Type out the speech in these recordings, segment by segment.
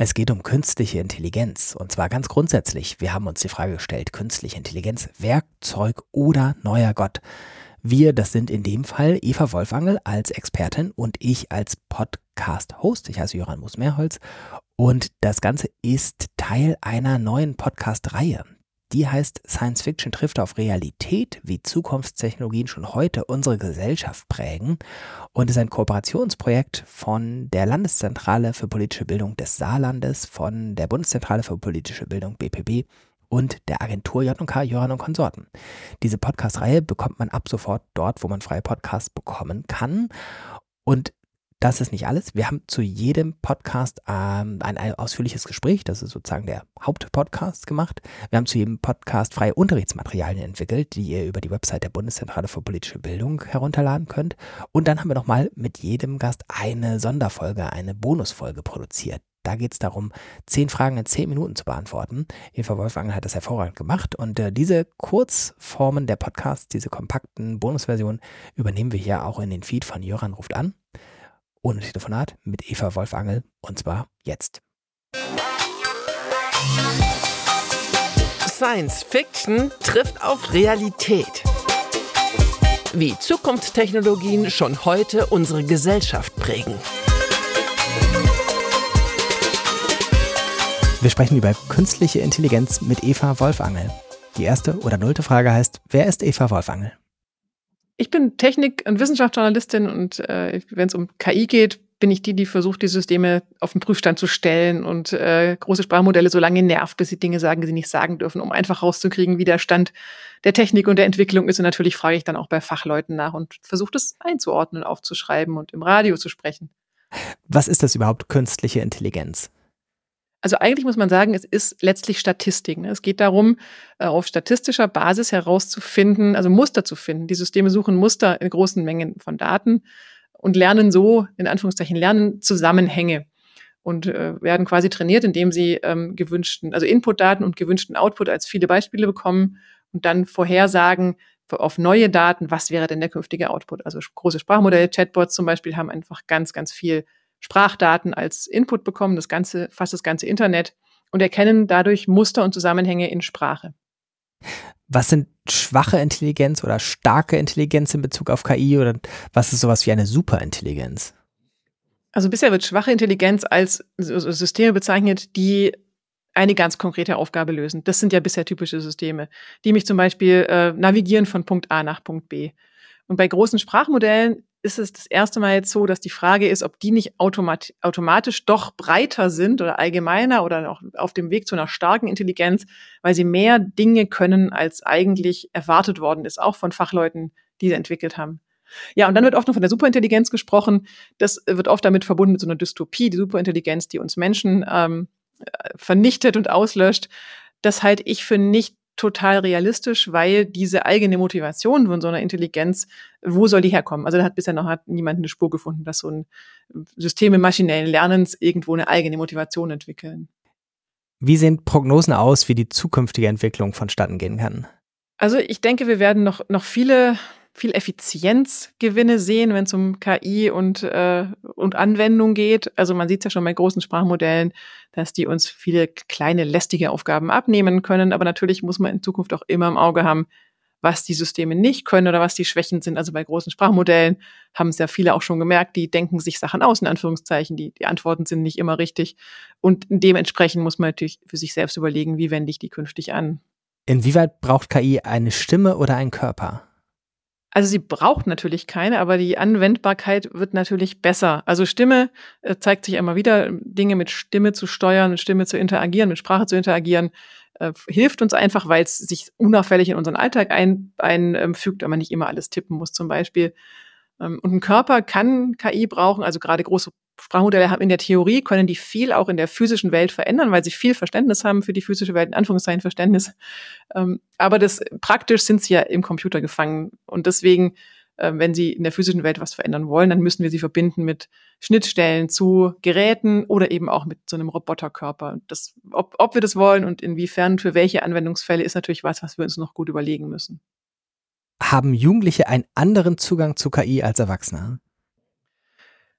Es geht um künstliche Intelligenz und zwar ganz grundsätzlich. Wir haben uns die Frage gestellt, künstliche Intelligenz, Werkzeug oder neuer Gott? Wir, das sind in dem Fall Eva Wolfangel als Expertin und ich als Podcast-Host. Ich heiße Joran Musmeerholz und das Ganze ist Teil einer neuen Podcast-Reihe. Die heißt Science Fiction trifft auf Realität, wie Zukunftstechnologien schon heute unsere Gesellschaft prägen und ist ein Kooperationsprojekt von der Landeszentrale für politische Bildung des Saarlandes, von der Bundeszentrale für politische Bildung BPB und der Agentur J&K Joran und Konsorten. Diese Podcast-Reihe bekommt man ab sofort dort, wo man freie Podcasts bekommen kann. Und das ist nicht alles. Wir haben zu jedem Podcast ähm, ein, ein, ausführliches Gespräch, das ist sozusagen der Hauptpodcast gemacht. Wir haben zu jedem Podcast freie Unterrichtsmaterialien entwickelt, die ihr über die Website der Bundeszentrale für politische Bildung herunterladen könnt. Und dann haben wir nochmal mit jedem Gast eine Sonderfolge, eine Bonusfolge produziert. Da geht es darum, zehn Fragen in zehn Minuten zu beantworten. Eva Wolfgang hat das hervorragend gemacht und äh, diese Kurzformen der Podcasts, diese kompakten Bonusversionen übernehmen wir hier auch in den Feed von Jöran ruft an ohne Telefonat mit Eva Wolfangel und zwar jetzt. Science Fiction trifft auf Realität. Wie Zukunftstechnologien schon heute unsere Gesellschaft prägen. Wir sprechen über künstliche Intelligenz mit Eva Wolfangel. Die erste oder nullte Frage heißt, wer ist Eva Wolfangel? Ich bin Technik- und Wissenschaftsjournalistin und äh, wenn es um KI geht, bin ich die, die versucht, die Systeme auf den Prüfstand zu stellen und äh, große Sprachmodelle so lange nervt, bis sie Dinge sagen, die sie nicht sagen dürfen, um einfach rauszukriegen, wie der Stand der Technik und der Entwicklung ist. Und natürlich frage ich dann auch bei Fachleuten nach und versuche das einzuordnen, aufzuschreiben und im Radio zu sprechen. Was ist das überhaupt, künstliche Intelligenz? Also eigentlich muss man sagen, es ist letztlich Statistik. Ne? Es geht darum, äh, auf statistischer Basis herauszufinden, also Muster zu finden. Die Systeme suchen Muster in großen Mengen von Daten und lernen so, in Anführungszeichen, lernen Zusammenhänge und äh, werden quasi trainiert, indem sie ähm, gewünschten, also Inputdaten und gewünschten Output als viele Beispiele bekommen und dann vorhersagen auf neue Daten, was wäre denn der künftige Output. Also große Sprachmodelle, Chatbots zum Beispiel haben einfach ganz, ganz viel Sprachdaten als Input bekommen, das ganze, fast das ganze Internet und erkennen dadurch Muster und Zusammenhänge in Sprache. Was sind schwache Intelligenz oder starke Intelligenz in Bezug auf KI oder was ist sowas wie eine Superintelligenz? Also bisher wird schwache Intelligenz als Systeme bezeichnet, die eine ganz konkrete Aufgabe lösen. Das sind ja bisher typische Systeme, die mich zum Beispiel äh, navigieren von Punkt A nach Punkt B. Und bei großen Sprachmodellen ist es das erste Mal jetzt so, dass die Frage ist, ob die nicht automat automatisch doch breiter sind oder allgemeiner oder auch auf dem Weg zu einer starken Intelligenz, weil sie mehr Dinge können, als eigentlich erwartet worden ist, auch von Fachleuten, die sie entwickelt haben. Ja, und dann wird oft noch von der Superintelligenz gesprochen. Das wird oft damit verbunden mit so einer Dystopie, die Superintelligenz, die uns Menschen ähm, vernichtet und auslöscht. Das halte ich für nicht total realistisch, weil diese eigene Motivation von so einer Intelligenz, wo soll die herkommen? Also da hat bisher noch hat niemand eine Spur gefunden, dass so ein Systeme maschinellen Lernens irgendwo eine eigene Motivation entwickeln. Wie sehen Prognosen aus, wie die zukünftige Entwicklung vonstatten gehen kann? Also ich denke, wir werden noch, noch viele viel Effizienzgewinne sehen, wenn es um KI und, äh, und Anwendung geht. Also man sieht es ja schon bei großen Sprachmodellen, dass die uns viele kleine lästige Aufgaben abnehmen können. Aber natürlich muss man in Zukunft auch immer im Auge haben, was die Systeme nicht können oder was die Schwächen sind. Also bei großen Sprachmodellen haben es ja viele auch schon gemerkt, die denken sich Sachen aus, in Anführungszeichen. Die, die Antworten sind nicht immer richtig. Und dementsprechend muss man natürlich für sich selbst überlegen, wie wende ich die künftig an. Inwieweit braucht KI eine Stimme oder einen Körper? Also sie braucht natürlich keine, aber die Anwendbarkeit wird natürlich besser. Also Stimme äh, zeigt sich immer wieder, Dinge mit Stimme zu steuern, mit Stimme zu interagieren, mit Sprache zu interagieren, äh, hilft uns einfach, weil es sich unauffällig in unseren Alltag einfügt, ein, ähm, man nicht immer alles tippen muss zum Beispiel. Ähm, und ein Körper kann KI brauchen, also gerade große Sprachmodelle haben in der Theorie, können die viel auch in der physischen Welt verändern, weil sie viel Verständnis haben für die physische Welt, in Anführungszeichen Verständnis. Ähm, aber das praktisch sind sie ja im Computer gefangen. Und deswegen, äh, wenn sie in der physischen Welt was verändern wollen, dann müssen wir sie verbinden mit Schnittstellen zu Geräten oder eben auch mit so einem Roboterkörper. Das, ob, ob wir das wollen und inwiefern für welche Anwendungsfälle, ist natürlich was, was wir uns noch gut überlegen müssen. Haben Jugendliche einen anderen Zugang zu KI als Erwachsene?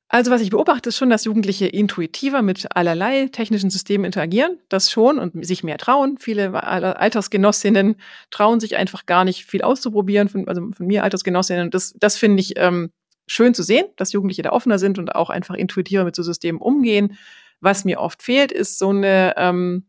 Also was ich beobachte, ist schon, dass Jugendliche intuitiver mit allerlei technischen Systemen interagieren. Das schon und sich mehr trauen. Viele Altersgenossinnen trauen sich einfach gar nicht viel auszuprobieren, von, also von mir Altersgenossinnen. Das, das finde ich ähm, schön zu sehen, dass Jugendliche da offener sind und auch einfach intuitiver mit so Systemen umgehen. Was mir oft fehlt, ist so eine ähm,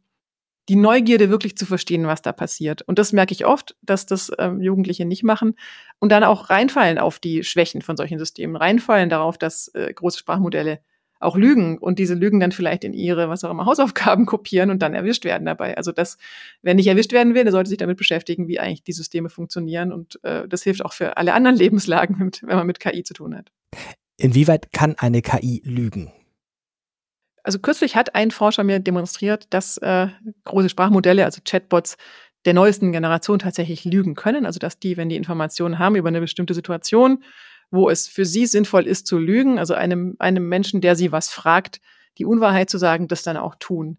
die Neugierde wirklich zu verstehen, was da passiert. Und das merke ich oft, dass das ähm, Jugendliche nicht machen und dann auch reinfallen auf die Schwächen von solchen Systemen, reinfallen darauf, dass äh, große Sprachmodelle auch lügen und diese Lügen dann vielleicht in ihre, was auch immer, Hausaufgaben kopieren und dann erwischt werden dabei. Also das, wer nicht erwischt werden will, der sollte sich damit beschäftigen, wie eigentlich die Systeme funktionieren und äh, das hilft auch für alle anderen Lebenslagen, wenn man mit KI zu tun hat. Inwieweit kann eine KI lügen? Also kürzlich hat ein Forscher mir demonstriert, dass äh, große Sprachmodelle, also Chatbots, der neuesten Generation tatsächlich lügen können. Also dass die, wenn die Informationen haben über eine bestimmte Situation, wo es für sie sinnvoll ist zu lügen, also einem, einem Menschen, der sie was fragt, die Unwahrheit zu sagen, das dann auch tun.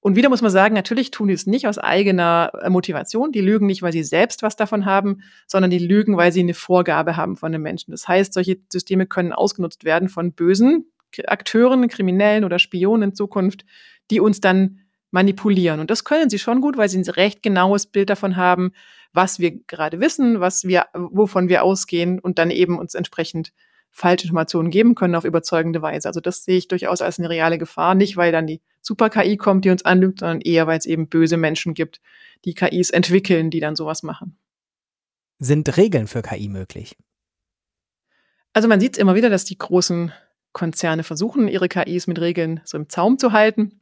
Und wieder muss man sagen, natürlich tun die es nicht aus eigener äh, Motivation. Die lügen nicht, weil sie selbst was davon haben, sondern die lügen, weil sie eine Vorgabe haben von den Menschen. Das heißt, solche Systeme können ausgenutzt werden von Bösen, Akteuren, Kriminellen oder Spionen in Zukunft, die uns dann manipulieren. Und das können sie schon gut, weil sie ein recht genaues Bild davon haben, was wir gerade wissen, was wir, wovon wir ausgehen und dann eben uns entsprechend falsche Informationen geben können auf überzeugende Weise. Also das sehe ich durchaus als eine reale Gefahr. Nicht, weil dann die Super-KI kommt, die uns anlügt, sondern eher, weil es eben böse Menschen gibt, die KIs entwickeln, die dann sowas machen. Sind Regeln für KI möglich? Also man sieht es immer wieder, dass die großen Konzerne versuchen, ihre KIs mit Regeln so im Zaum zu halten.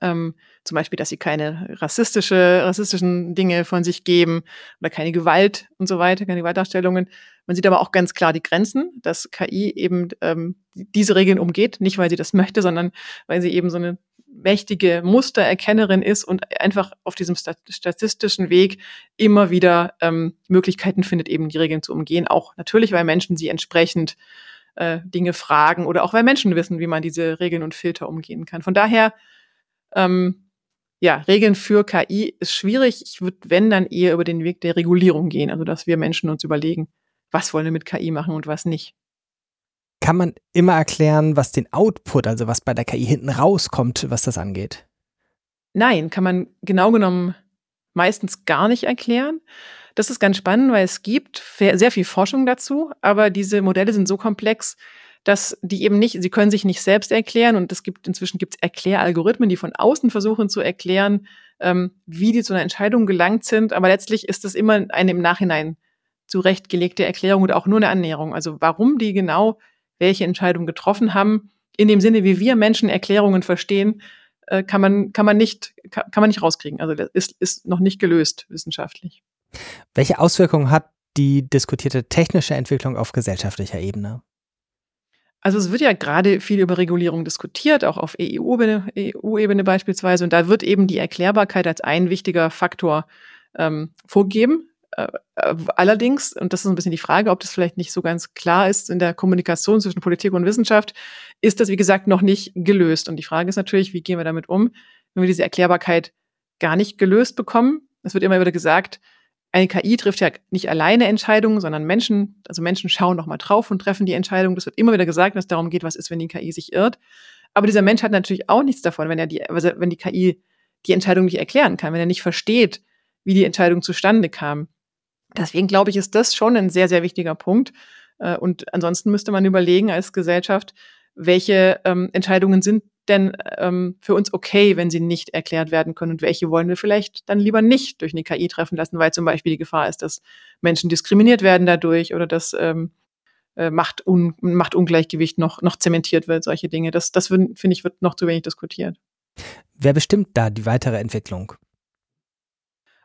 Ähm, zum Beispiel, dass sie keine rassistische, rassistischen Dinge von sich geben oder keine Gewalt und so weiter, keine Gewaltdarstellungen. Man sieht aber auch ganz klar die Grenzen, dass KI eben ähm, diese Regeln umgeht, nicht weil sie das möchte, sondern weil sie eben so eine mächtige Mustererkennerin ist und einfach auf diesem statistischen Weg immer wieder ähm, Möglichkeiten findet, eben die Regeln zu umgehen. Auch natürlich, weil Menschen sie entsprechend äh, Dinge fragen oder auch weil Menschen wissen, wie man diese Regeln und Filter umgehen kann. Von daher, ähm, ja, Regeln für KI ist schwierig. Ich würde, wenn, dann eher über den Weg der Regulierung gehen, also dass wir Menschen uns überlegen, was wollen wir mit KI machen und was nicht. Kann man immer erklären, was den Output, also was bei der KI hinten rauskommt, was das angeht? Nein, kann man genau genommen meistens gar nicht erklären. Das ist ganz spannend, weil es gibt sehr viel Forschung dazu, aber diese Modelle sind so komplex, dass die eben nicht, sie können sich nicht selbst erklären und es gibt inzwischen gibt es Erkläralgorithmen, die von außen versuchen zu erklären, ähm, wie die zu einer Entscheidung gelangt sind, aber letztlich ist das immer eine im Nachhinein zurechtgelegte Erklärung oder auch nur eine Annäherung. Also warum die genau welche Entscheidung getroffen haben, in dem Sinne, wie wir Menschen Erklärungen verstehen, äh, kann man kann man nicht kann, kann man nicht rauskriegen. Also das ist ist noch nicht gelöst wissenschaftlich. Welche Auswirkungen hat die diskutierte technische Entwicklung auf gesellschaftlicher Ebene? Also es wird ja gerade viel über Regulierung diskutiert, auch auf EU-Ebene EU beispielsweise. Und da wird eben die Erklärbarkeit als ein wichtiger Faktor ähm, vorgegeben. Äh, äh, allerdings, und das ist ein bisschen die Frage, ob das vielleicht nicht so ganz klar ist in der Kommunikation zwischen Politik und Wissenschaft, ist das, wie gesagt, noch nicht gelöst. Und die Frage ist natürlich, wie gehen wir damit um, wenn wir diese Erklärbarkeit gar nicht gelöst bekommen? Es wird immer wieder gesagt, eine KI trifft ja nicht alleine Entscheidungen, sondern Menschen, also Menschen schauen nochmal drauf und treffen die Entscheidung. Das wird immer wieder gesagt, dass es darum geht, was ist, wenn die KI sich irrt. Aber dieser Mensch hat natürlich auch nichts davon, wenn er die, also wenn die KI die Entscheidung nicht erklären kann, wenn er nicht versteht, wie die Entscheidung zustande kam. Deswegen glaube ich, ist das schon ein sehr, sehr wichtiger Punkt. Äh, und ansonsten müsste man überlegen als Gesellschaft, welche ähm, Entscheidungen sind denn ähm, für uns okay, wenn sie nicht erklärt werden können und welche wollen wir vielleicht dann lieber nicht durch eine KI treffen lassen, weil zum Beispiel die Gefahr ist, dass Menschen diskriminiert werden dadurch oder dass ähm, äh, Machtung, Machtungleichgewicht noch, noch zementiert wird, solche Dinge. Das, das finde ich, wird noch zu wenig diskutiert. Wer bestimmt da die weitere Entwicklung?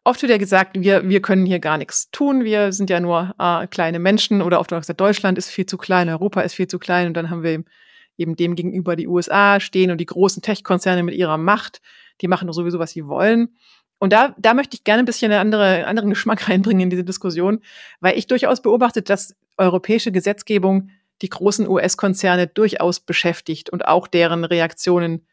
Oft wird ja gesagt, wir, wir können hier gar nichts tun, wir sind ja nur äh, kleine Menschen oder oft auch gesagt, Deutschland ist viel zu klein, Europa ist viel zu klein und dann haben wir eben dem gegenüber die USA stehen und die großen Tech-Konzerne mit ihrer Macht, die machen doch sowieso, was sie wollen. Und da, da möchte ich gerne ein bisschen einen andere, anderen Geschmack reinbringen in diese Diskussion, weil ich durchaus beobachte, dass europäische Gesetzgebung die großen US-Konzerne durchaus beschäftigt und auch deren Reaktionen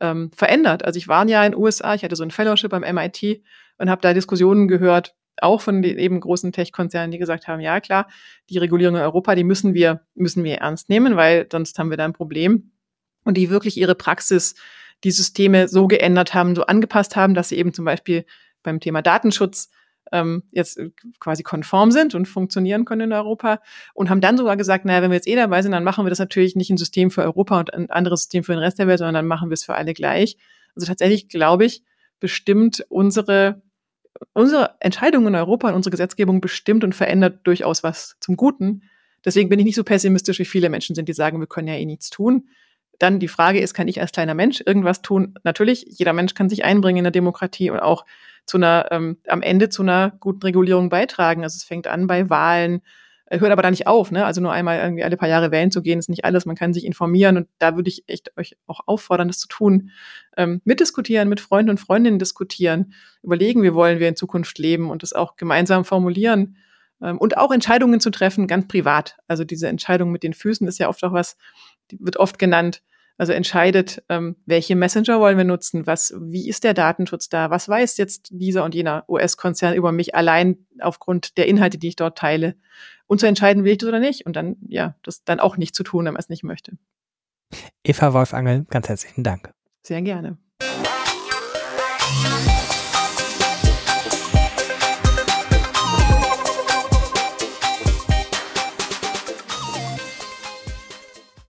ähm, verändert. Also ich war ja in den USA, ich hatte so ein Fellowship am MIT und habe da Diskussionen gehört, auch von den eben großen Tech-Konzernen, die gesagt haben, ja klar, die Regulierung in Europa, die müssen wir, müssen wir ernst nehmen, weil sonst haben wir da ein Problem. Und die wirklich ihre Praxis, die Systeme so geändert haben, so angepasst haben, dass sie eben zum Beispiel beim Thema Datenschutz ähm, jetzt quasi konform sind und funktionieren können in Europa und haben dann sogar gesagt, naja, wenn wir jetzt eh dabei sind, dann machen wir das natürlich nicht ein System für Europa und ein anderes System für den Rest der Welt, sondern dann machen wir es für alle gleich. Also tatsächlich glaube ich, bestimmt unsere unsere Entscheidungen in Europa und unsere Gesetzgebung bestimmt und verändert durchaus was zum Guten. Deswegen bin ich nicht so pessimistisch, wie viele Menschen sind, die sagen, wir können ja eh nichts tun. Dann die Frage ist, kann ich als kleiner Mensch irgendwas tun? Natürlich, jeder Mensch kann sich einbringen in der Demokratie und auch zu einer, ähm, am Ende zu einer guten Regulierung beitragen. Also es fängt an bei Wahlen, hört aber da nicht auf, ne? Also nur einmal irgendwie alle paar Jahre wählen zu gehen, ist nicht alles. Man kann sich informieren und da würde ich echt euch auch auffordern, das zu tun. Ähm, mitdiskutieren, mit Freunden und Freundinnen diskutieren, überlegen, wie wollen wir in Zukunft leben und das auch gemeinsam formulieren ähm, und auch Entscheidungen zu treffen, ganz privat. Also diese Entscheidung mit den Füßen ist ja oft auch was, die wird oft genannt, also entscheidet, ähm, welche Messenger wollen wir nutzen, was, wie ist der Datenschutz da, was weiß jetzt dieser und jener US-Konzern über mich allein aufgrund der Inhalte, die ich dort teile, und zu entscheiden, will ich das oder nicht, und dann, ja, das dann auch nicht zu tun, wenn man es nicht möchte. Eva Wolfangel, ganz herzlichen Dank. Sehr gerne.